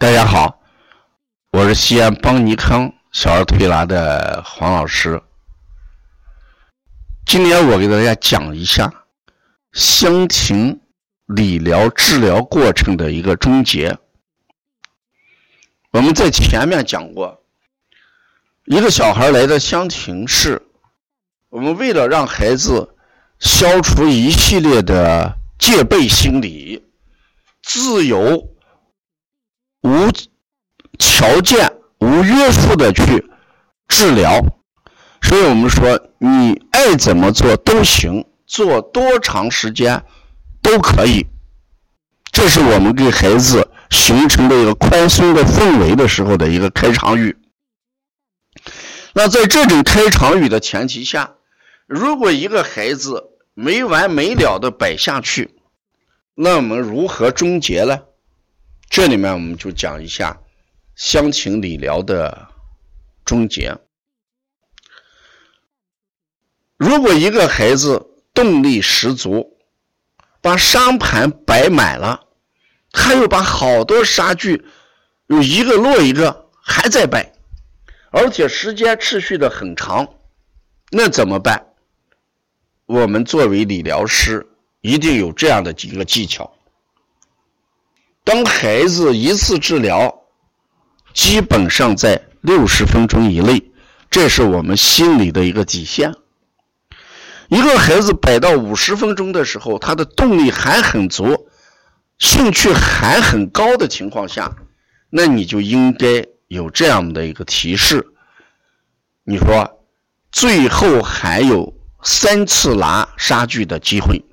大家好，我是西安邦尼康小儿推拿的黄老师。今天我给大家讲一下香庭理疗治疗过程的一个终结。我们在前面讲过，一个小孩来到香庭室，我们为了让孩子消除一系列的戒备心理，自由。无条件、无约束的去治疗，所以我们说，你爱怎么做都行，做多长时间都可以。这是我们给孩子形成的一个宽松的氛围的时候的一个开场语。那在这种开场语的前提下，如果一个孩子没完没了的摆下去，那我们如何终结呢？这里面我们就讲一下香情理疗的终结。如果一个孩子动力十足，把沙盘摆满了，他又把好多沙具有一个落一个还在摆，而且时间持续的很长，那怎么办？我们作为理疗师，一定有这样的几个技巧。当孩子一次治疗基本上在六十分钟以内，这是我们心里的一个底线。一个孩子摆到五十分钟的时候，他的动力还很足，兴趣还很高的情况下，那你就应该有这样的一个提示。你说最后还有三次拿杀具的机会，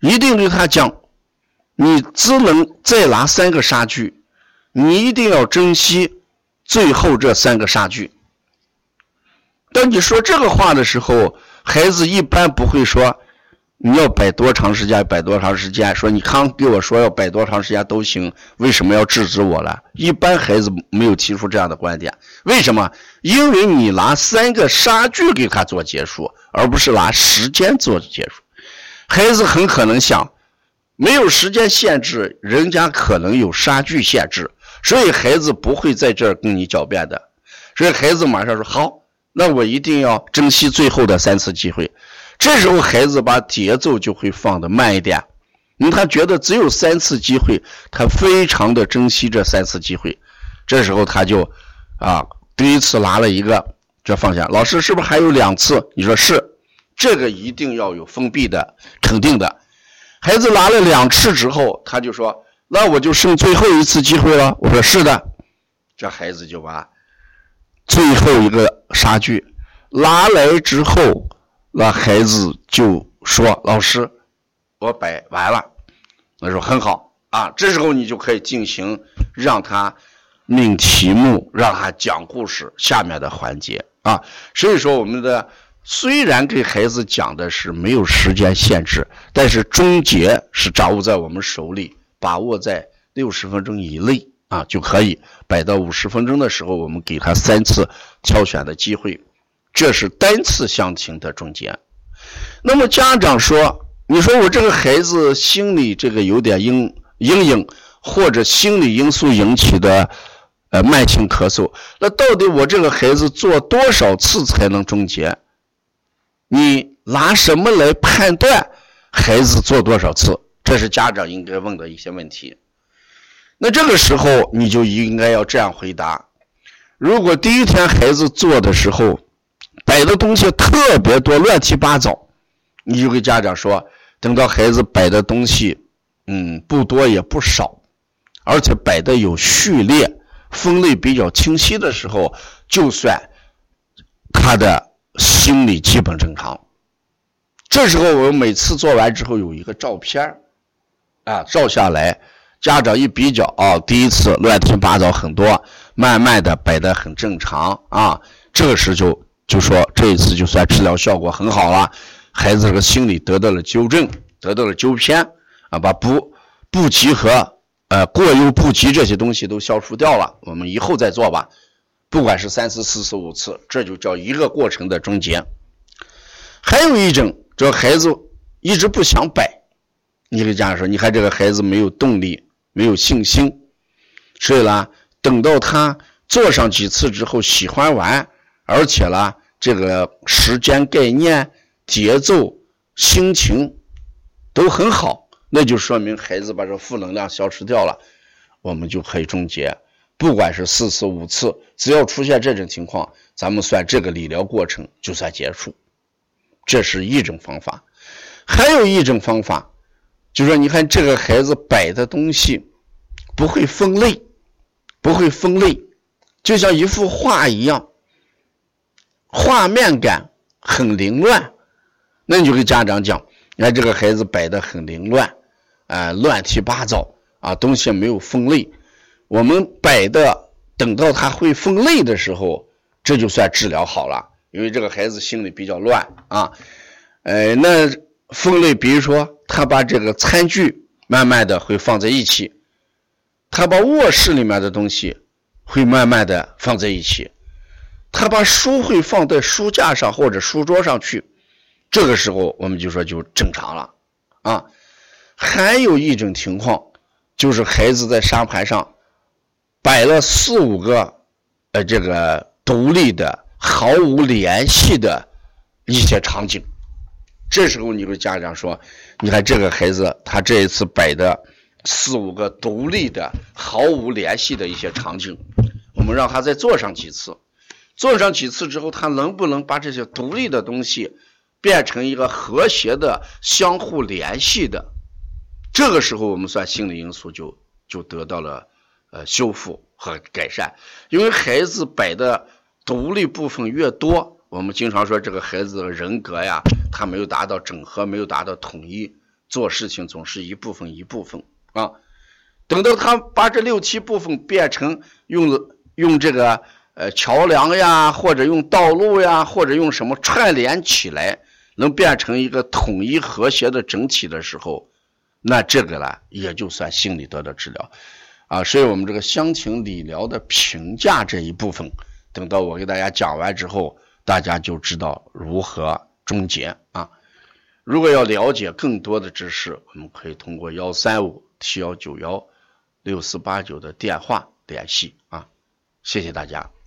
一定对他讲。你只能再拿三个杀具，你一定要珍惜最后这三个杀具。当你说这个话的时候，孩子一般不会说你要摆多长时间，摆多长时间。说你刚给我说要摆多长时间都行，为什么要制止我了？一般孩子没有提出这样的观点。为什么？因为你拿三个杀具给他做结束，而不是拿时间做结束。孩子很可能想。没有时间限制，人家可能有杀具限制，所以孩子不会在这儿跟你狡辩的。所以孩子马上说：“好，那我一定要珍惜最后的三次机会。”这时候孩子把节奏就会放的慢一点，因为他觉得只有三次机会，他非常的珍惜这三次机会。这时候他就啊，第一次拿了一个，这放下。老师是不是还有两次？你说是，这个一定要有封闭的，肯定的。孩子拿了两次之后，他就说：“那我就剩最后一次机会了。”我说：“是的。”这孩子就把最后一个杀具拿来之后，那孩子就说：“老师，我摆完了。”他说：“很好啊。”这时候你就可以进行让他命题目，让他讲故事下面的环节啊。所以说我们的。虽然给孩子讲的是没有时间限制，但是终结是掌握在我们手里，把握在六十分钟以内啊就可以。摆到五十分钟的时候，我们给他三次挑选的机会，这是单次相亲的终结。那么家长说：“你说我这个孩子心里这个有点阴阴影，或者心理因素引起的呃慢性咳嗽，那到底我这个孩子做多少次才能终结？”你拿什么来判断孩子做多少次？这是家长应该问的一些问题。那这个时候你就应该要这样回答：如果第一天孩子做的时候摆的东西特别多、乱七八糟，你就给家长说，等到孩子摆的东西，嗯，不多也不少，而且摆的有序列、分类比较清晰的时候，就算他的。心理基本正常。这时候我们每次做完之后有一个照片啊，照下来，家长一比较啊，第一次乱七八糟很多，慢慢的摆的很正常啊，这个时就就说这一次就算治疗效果很好了，孩子这个心理得到了纠正，得到了纠偏啊，把不不及和呃过犹不及这些东西都消除掉了，我们以后再做吧。不管是三次、四次、五次，这就叫一个过程的终结。还有一种，这孩子一直不想摆，你给家长说，你看这个孩子没有动力，没有信心所以呢，等到他做上几次之后喜欢玩，而且呢，这个时间概念、节奏、心情都很好，那就说明孩子把这负能量消失掉了，我们就可以终结。不管是四次五次，只要出现这种情况，咱们算这个理疗过程就算结束。这是一种方法，还有一种方法，就说你看这个孩子摆的东西不会分类，不会分类，就像一幅画一样，画面感很凌乱。那你就跟家长讲，你看这个孩子摆的很凌乱，啊，乱七八糟啊，东西没有分类。我们摆的，等到他会分类的时候，这就算治疗好了。因为这个孩子心里比较乱啊，呃，那分类，比如说他把这个餐具慢慢的会放在一起，他把卧室里面的东西会慢慢的放在一起，他把书会放在书架上或者书桌上去，这个时候我们就说就正常了啊。还有一种情况，就是孩子在沙盘上。摆了四五个，呃，这个独立的、毫无联系的一些场景。这时候，你跟家长说：“你看这个孩子，他这一次摆的四五个独立的、毫无联系的一些场景，我们让他再做上几次。做上几次之后，他能不能把这些独立的东西变成一个和谐的、相互联系的？这个时候，我们算心理因素就就得到了。”呃，修复和改善，因为孩子摆的独立部分越多，我们经常说这个孩子的人格呀，他没有达到整合，没有达到统一，做事情总是一部分一部分啊。等到他把这六七部分变成用用这个呃桥梁呀，或者用道路呀，或者用什么串联起来，能变成一个统一和谐的整体的时候，那这个呢，也就算心理得到治疗。啊，所以我们这个乡情理疗的评价这一部分，等到我给大家讲完之后，大家就知道如何终结啊。如果要了解更多的知识，我们可以通过幺三五七幺九幺六四八九的电话联系啊。谢谢大家。